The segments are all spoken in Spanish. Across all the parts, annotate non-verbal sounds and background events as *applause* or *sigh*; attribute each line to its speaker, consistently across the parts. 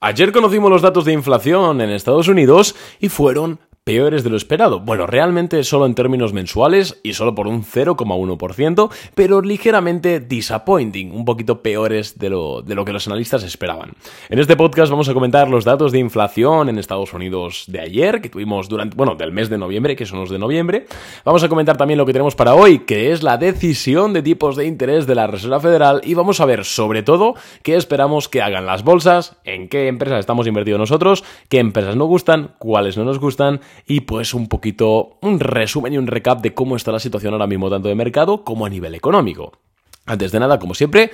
Speaker 1: Ayer conocimos los datos de inflación en Estados Unidos y fueron peores de lo esperado. Bueno, realmente solo en términos mensuales y solo por un 0,1%, pero ligeramente disappointing, un poquito peores de lo, de lo que los analistas esperaban. En este podcast vamos a comentar los datos de inflación en Estados Unidos de ayer, que tuvimos durante, bueno, del mes de noviembre, que son los de noviembre. Vamos a comentar también lo que tenemos para hoy, que es la decisión de tipos de interés de la Reserva Federal y vamos a ver sobre todo qué esperamos que hagan las bolsas, en qué empresas estamos invertidos nosotros, qué empresas nos gustan, cuáles no nos gustan y pues un poquito un resumen y un recap de cómo está la situación ahora mismo tanto de mercado como a nivel económico. Antes de nada, como siempre,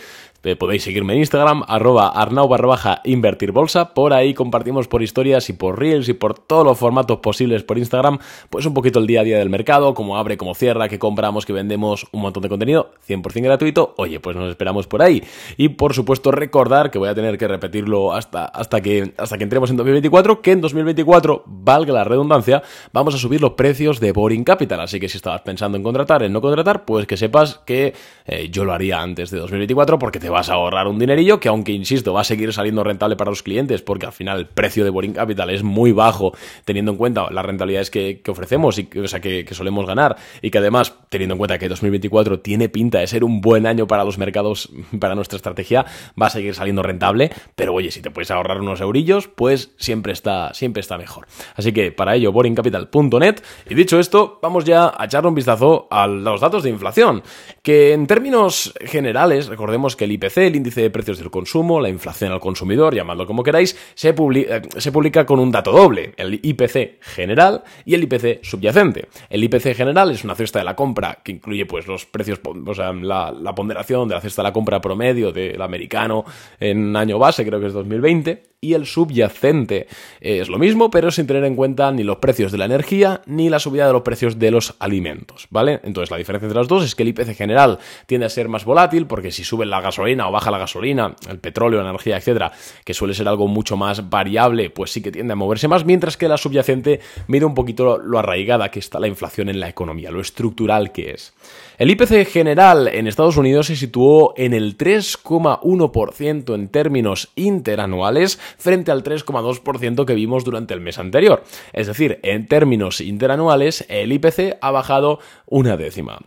Speaker 1: podéis seguirme en Instagram, arroba arnau barra baja invertir bolsa. Por ahí compartimos por historias y por reels y por todos los formatos posibles por Instagram, pues un poquito el día a día del mercado, cómo abre, cómo cierra, qué compramos, qué vendemos, un montón de contenido, 100% gratuito. Oye, pues nos esperamos por ahí. Y por supuesto recordar que voy a tener que repetirlo hasta, hasta, que, hasta que entremos en 2024, que en 2024, valga la redundancia, vamos a subir los precios de Boring Capital. Así que si estabas pensando en contratar, en no contratar, pues que sepas que eh, yo lo haría antes de 2024 porque te vas a ahorrar un dinerillo que aunque, insisto, va a seguir saliendo rentable para los clientes porque al final el precio de Boring Capital es muy bajo teniendo en cuenta las rentabilidades que, ofrecemos y o sea, que, solemos ganar y que además, teniendo en cuenta que 2024 tiene pinta de ser un buen año para los mercados, *laughs* para nuestra estrategia, va a seguir saliendo rentable, pero oye, si te puedes ahorrar unos eurillos, pues siempre está, siempre está mejor. Así que para ello, boringcapital.net y dicho esto, vamos ya a echarle un vistazo a los datos de inflación, que en términos generales, recordemos que el IPC, el índice de precios del consumo, la inflación al consumidor, llamadlo como queráis, se, eh, se publica con un dato doble, el IPC general y el IPC subyacente. El IPC general es una cesta de la compra que incluye pues los precios, o sea, la, ponderación de la cesta de la compra promedio del americano en año base, creo que es 2020, y el subyacente. es lo mismo, pero sin tener en cuenta ni los precios de la energía ni la subida de los precios de los alimentos, ¿vale? Entonces la diferencia entre los dos es que el IPC general tiende a ser más volátil porque si sube la gasolina o baja la gasolina, el petróleo, la energía, etcétera, que suele ser algo mucho más variable, pues sí que tiende a moverse más, mientras que la subyacente mide un poquito lo arraigada que está la inflación en la economía, lo estructural que es. El IPC general en Estados Unidos se situó en el 3,1% en términos interanuales frente al 3,2% que vimos durante el mes anterior. Es decir, en términos interanuales, el IPC ha bajado una décima.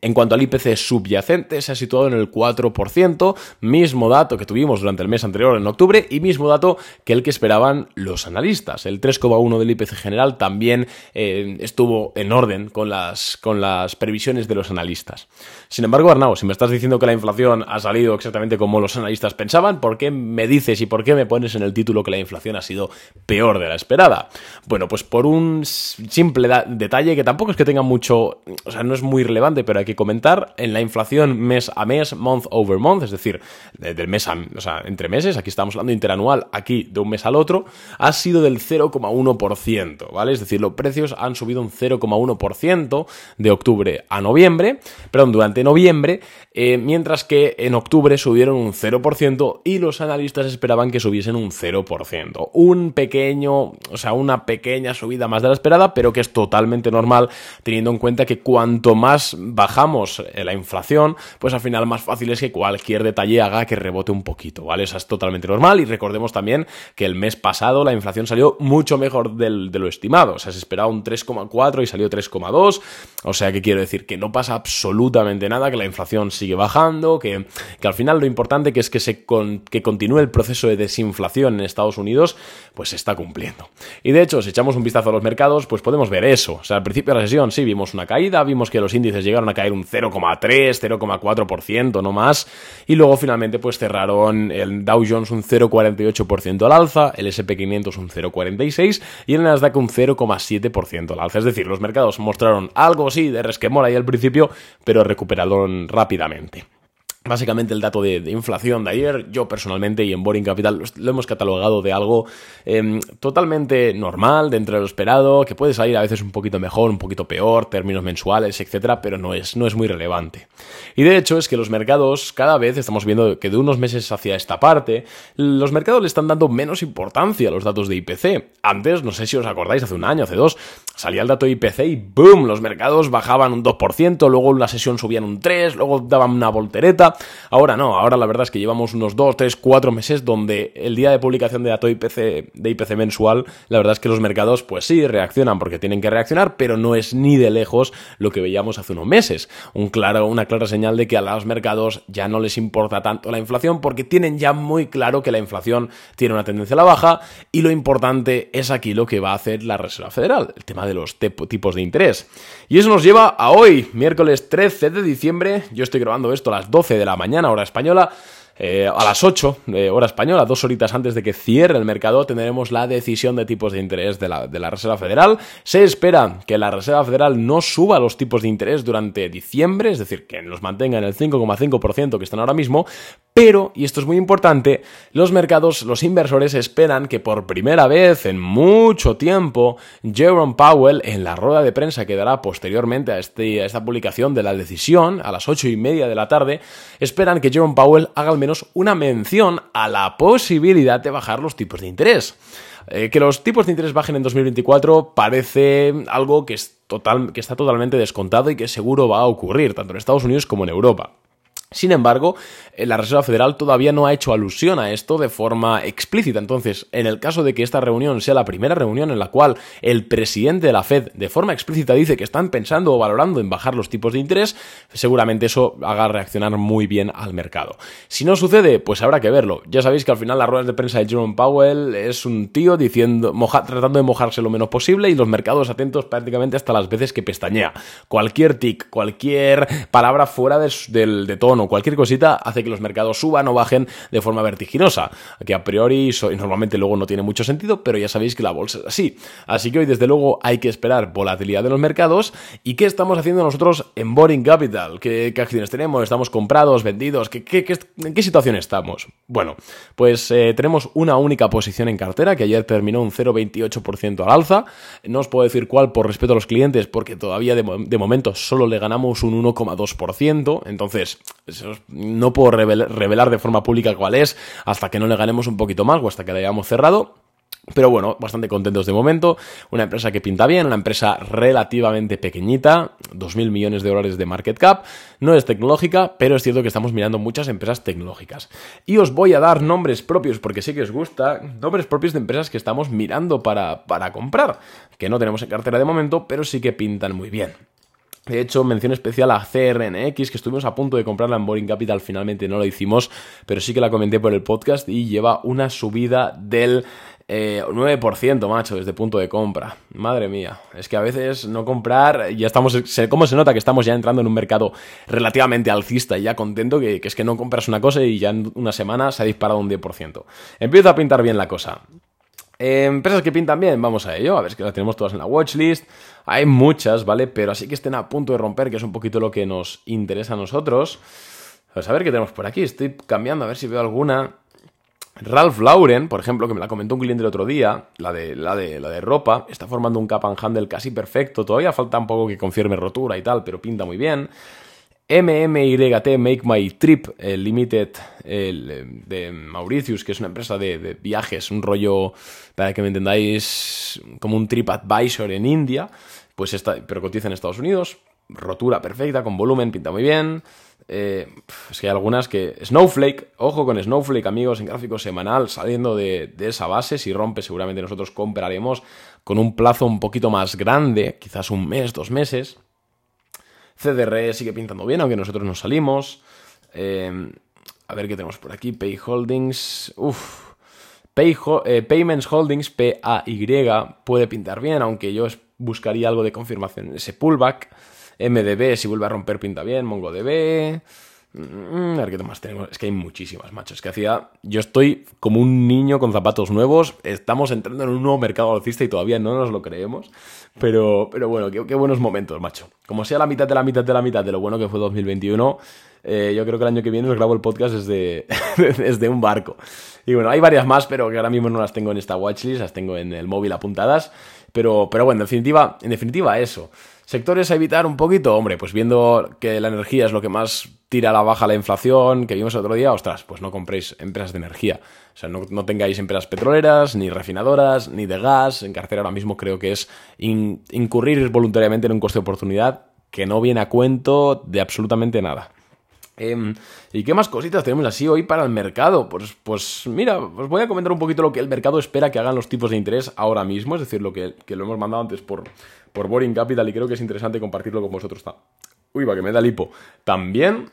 Speaker 1: En cuanto al IPC subyacente, se ha situado en el 4%, mismo dato que tuvimos durante el mes anterior en octubre y mismo dato que el que esperaban los analistas. El 3,1 del IPC general también eh, estuvo en orden con las, con las previsiones de los analistas. Sin embargo, Arnau, si me estás diciendo que la inflación ha salido exactamente como los analistas pensaban, ¿por qué me dices y por qué me pones en el título que la inflación ha sido peor de la esperada? Bueno, pues por un simple detalle que tampoco es que tenga mucho, o sea, no es muy relevante, pero hay que comentar, en la inflación mes a mes, month over month, es decir, del mes a, o sea, entre meses, aquí estamos hablando interanual, aquí de un mes al otro, ha sido del 0,1%, ¿vale? Es decir, los precios han subido un 0,1% de octubre a noviembre, perdón, durante noviembre, eh, mientras que en octubre subieron un 0% y los analistas esperaban que subiesen un 0%. Un pequeño, o sea, una pequeña subida más de la esperada, pero que es totalmente normal teniendo en cuenta que cuanto más bajamos eh, la inflación, pues al final más fácil es que cualquier detalle haga que rebote un poquito, ¿vale? Eso es totalmente normal y recordemos también que el mes pasado la inflación salió mucho mejor de lo estimado, o sea, se esperaba un 3,4 y salió 3,2, o sea, que quiero decir que no pasa absolutamente nada, que la inflación sigue bajando, que, al final lo importante que es que, se que continúe el proceso de desinflación en Estados Unidos, pues se está cumpliendo. Y de hecho, si echamos un vistazo a los mercados, pues podemos ver eso. O sea, al principio de la sesión sí vimos una caída, vimos que los índices llegaron a caer un 0,3, 0,4%, no más, y luego finalmente pues cerraron el Dow Jones un 0,48% al alza, el SP500 un 0,46% y el Nasdaq un 0,7% al alza. Es decir, los mercados mostraron algo sí de resquemor ahí al principio, pero recuperaron rápidamente. Básicamente el dato de, inflación de ayer, yo personalmente y en Boring Capital lo hemos catalogado de algo em, totalmente normal, dentro de lo esperado, que puede salir a veces un poquito mejor, un poquito peor, términos mensuales, etcétera, pero no es, no es muy relevante. Y de hecho es que los mercados cada vez estamos viendo que de unos meses hacia esta parte, los mercados le están dando menos importancia a los datos de IPC. Antes, no sé si os acordáis, hace un año, hace dos, salía el dato IPC y ¡boom! Los mercados bajaban un 2%, luego una sesión subían un 3%, luego daban una voltereta. Ahora no, ahora la verdad es que llevamos unos 2, 3, 4 meses donde el día de publicación de dato IPC, de IPC mensual, la verdad es que los mercados pues sí reaccionan porque tienen que reaccionar, pero no es ni de lejos lo que veíamos hace unos meses. Un claro, una clara señal de que a los mercados ya no les importa tanto la inflación porque tienen ya muy claro que la inflación tiene una tendencia a la baja y lo importante es aquí lo que va a hacer la Reserva Federal, el tema de los tipos de interés. Y eso nos lleva a hoy, miércoles 13 de diciembre, yo estoy grabando esto a las 12 de la mañana, hora española, eh, a las 8 de hora española, dos horitas antes de que cierre el mercado, tendremos la decisión de tipos de interés de la, de la, Reserva Federal. Se espera que la Reserva Federal no suba los tipos de interés durante diciembre, es decir, que los mantenga en el 5,5% que están ahora mismo, pero, y esto es muy importante, los mercados, los inversores esperan que por primera vez en mucho tiempo, Jerome Powell, en la rueda de prensa que dará posteriormente a, este, a esta publicación de la decisión, a las ocho y media de la tarde, esperan que Jerome Powell haga al menos una mención a la posibilidad de bajar los tipos de interés. Eh, que los tipos de interés bajen en 2024 parece algo que, es total, que está totalmente descontado y que seguro va a ocurrir, tanto en Estados Unidos como en Europa. Sin embargo, eh, la Reserva Federal todavía no ha hecho alusión a esto de forma explícita. Entonces, en el caso de que esta reunión sea la primera reunión en la cual el presidente de la Fed de forma explícita dice que están pensando o valorando en bajar los tipos de interés, seguramente eso haga reaccionar muy bien al mercado. Si no sucede, pues habrá que verlo. Ya sabéis que al final las ruedas de prensa de Jerome Powell es un tío diciendo, tratando de mojarse lo menos posible y los mercados atentos prácticamente hasta las veces que pestañea. Cualquier tic, cualquier palabra fuera de, de tono o cualquier cosita hace que los mercados suban o bajen de forma vertiginosa, que a priori y normalmente luego no tiene mucho sentido, pero ya sabéis que la bolsa es así. Así que hoy desde luego hay que esperar volatilidad de los mercados y qué estamos haciendo nosotros en Boring Capital, qué, acciones tenemos, estamos comprados, vendidos, ¿Qué, en qué situación estamos. Bueno, pues eh, tenemos una única posición en cartera que ayer terminó un 0,28% al alza. No os puedo decir cuál por respeto a los clientes porque todavía de momento solo le ganamos un 1,2%. Entonces, no puedo revelar, de forma pública cuál es hasta que no le ganemos un poquito más o hasta que la hayamos cerrado. Pero bueno, bastante contentos de momento. Una empresa que pinta bien, una empresa relativamente pequeñita, 2.000 millones de dólares de market cap. No es tecnológica, pero es cierto que estamos mirando muchas empresas tecnológicas. Y os voy a dar nombres propios, porque sé que os gusta, nombres propios de empresas que estamos mirando para, para comprar, que no tenemos en cartera de momento, pero sí que pintan muy bien. De hecho, mención especial a CRNX, que estuvimos a punto de comprarla en Boring Capital, finalmente no lo hicimos, pero sí que la comenté por el podcast y lleva una subida del 9%, eh, macho, desde punto de compra. Madre mía, es que a veces no comprar, ya estamos, ¿cómo se nota que estamos ya entrando en un mercado relativamente alcista y ya contento que, que es que no compras una cosa y ya en una semana se ha disparado un 10%. Empieza a pintar bien la cosa. Eh, empresas que pintan bien, vamos a ello, a ver, es que las tenemos todas en la watchlist. Hay muchas, ¿vale? Pero así que estén a punto de romper, que es un poquito lo que nos interesa a nosotros. A ver qué tenemos por aquí. Estoy cambiando a ver si veo alguna. Ralph Lauren, por ejemplo, que me la comentó un cliente el otro día, la de, la de, la de ropa, está formando un cap and handle casi perfecto. Todavía falta un poco que confirme rotura y tal, pero pinta muy bien. MMYT Make My Trip Limited de Mauritius, que es una empresa de, viajes, un rollo, para que me entendáis, como un Trip Advisor en India, pues está, pero cotiza en Estados Unidos, rotura perfecta, con volumen, pinta muy bien. Eh, es que hay algunas que... Snowflake, ojo con Snowflake, amigos, en gráfico semanal, saliendo de, de esa base, si rompe seguramente nosotros compraremos con un plazo un poquito más grande, quizás un mes, dos meses CDR sigue pintando bien, aunque nosotros nos salimos. Eh, a ver qué tenemos por aquí. Pay Holdings. Uf. Pay, eh, Payments Holdings, P-A-Y, puede pintar bien, aunque yo buscaría algo de confirmación en ese pullback. MDB, si vuelve a romper, pinta bien. MongoDB. Mm, a ver qué más tenemos. Es que hay muchísimas, machos. Es que hacía. Yo estoy como un niño con zapatos nuevos. Estamos entrando en un nuevo mercado alcista y todavía no nos lo creemos. Pero, pero bueno, qué, buenos momentos, macho. Como sea la mitad de la mitad de la mitad de lo bueno que fue 2021, eh, yo creo que el año que viene os grabo el podcast desde, desde *laughs* un barco. Y bueno, hay varias más, pero que ahora mismo no las tengo en esta watchlist, las tengo en el móvil apuntadas. Pero, pero bueno, en definitiva, en definitiva, eso. Sectores a evitar un poquito, hombre, pues viendo que la energía es lo que más tira a la baja la inflación, que vimos el otro día, ostras, pues no compréis empresas de energía. O sea, no, tengáis empresas petroleras, ni refinadoras, ni de gas. En cartera ahora mismo creo que es incurrir voluntariamente en un coste de oportunidad que no viene a cuento de absolutamente nada. Em, ¿Y qué más cositas tenemos así hoy para el mercado? Pues, pues mira, os voy a comentar un poquito lo que el mercado espera que hagan los tipos de interés ahora mismo, es decir, lo que, lo hemos mandado antes por, por Boring Capital y creo que es interesante compartirlo con vosotros. Uy, va, que me da lipo. También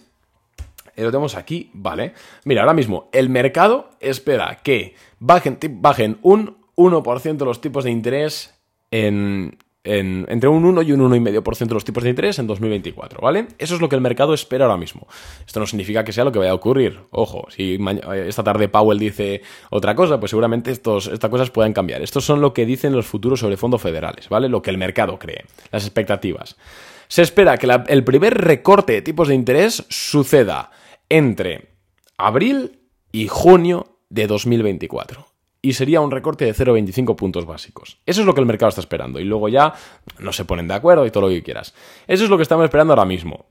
Speaker 1: eh, lo tenemos aquí, vale. Mira, ahora mismo el mercado espera que bajen, bajen un 1% los tipos de interés en, entre un 1 y un 1,5% de los tipos de interés en 2024, ¿vale? Eso es lo que el mercado espera ahora mismo. Esto no significa que sea lo que vaya a ocurrir. Ojo, si esta tarde Powell dice otra cosa, pues seguramente estos, estas cosas puedan cambiar. Estos son lo que dicen los futuros sobre fondos federales, ¿vale? Lo que el mercado cree, las expectativas. Se espera que el primer recorte de tipos de interés suceda entre abril y junio de 2024 y sería un recorte de 0,25 puntos básicos. Eso es lo que el mercado está esperando y luego ya no se ponen de acuerdo y todo lo que quieras. Eso es lo que estamos esperando ahora mismo.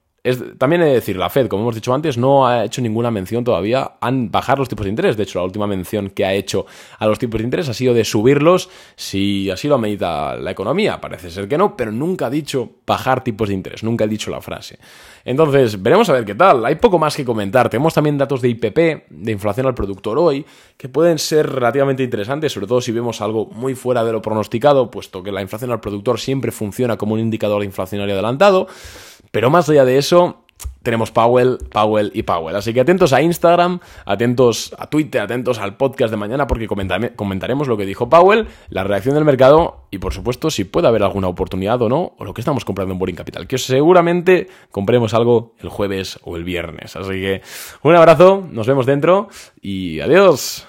Speaker 1: También he de decir, la Fed, como hemos dicho antes, no ha hecho ninguna mención todavía a bajar los tipos de interés. De hecho, la última mención que ha hecho a los tipos de interés ha sido de subirlos si así lo medida la economía. Parece ser que no, pero nunca ha dicho bajar tipos de interés, nunca ha dicho la frase. Entonces, veremos a ver qué tal. Hay poco más que comentar. Tenemos también datos de IPP, de inflación al productor hoy, que pueden ser relativamente interesantes, sobre todo si vemos algo muy fuera de lo pronosticado, puesto que la inflación al productor siempre funciona como un indicador inflacionario adelantado. Pero más allá de eso, tenemos Powell, Powell y Powell. Así que atentos a Instagram, atentos a Twitter, atentos al podcast de mañana porque comentaremos lo que dijo Powell, la reacción del mercado y por supuesto si puede haber alguna oportunidad o no, o lo que estamos comprando en Boring Capital, que seguramente compremos algo el jueves o el viernes. Así que un abrazo, nos vemos dentro y adiós.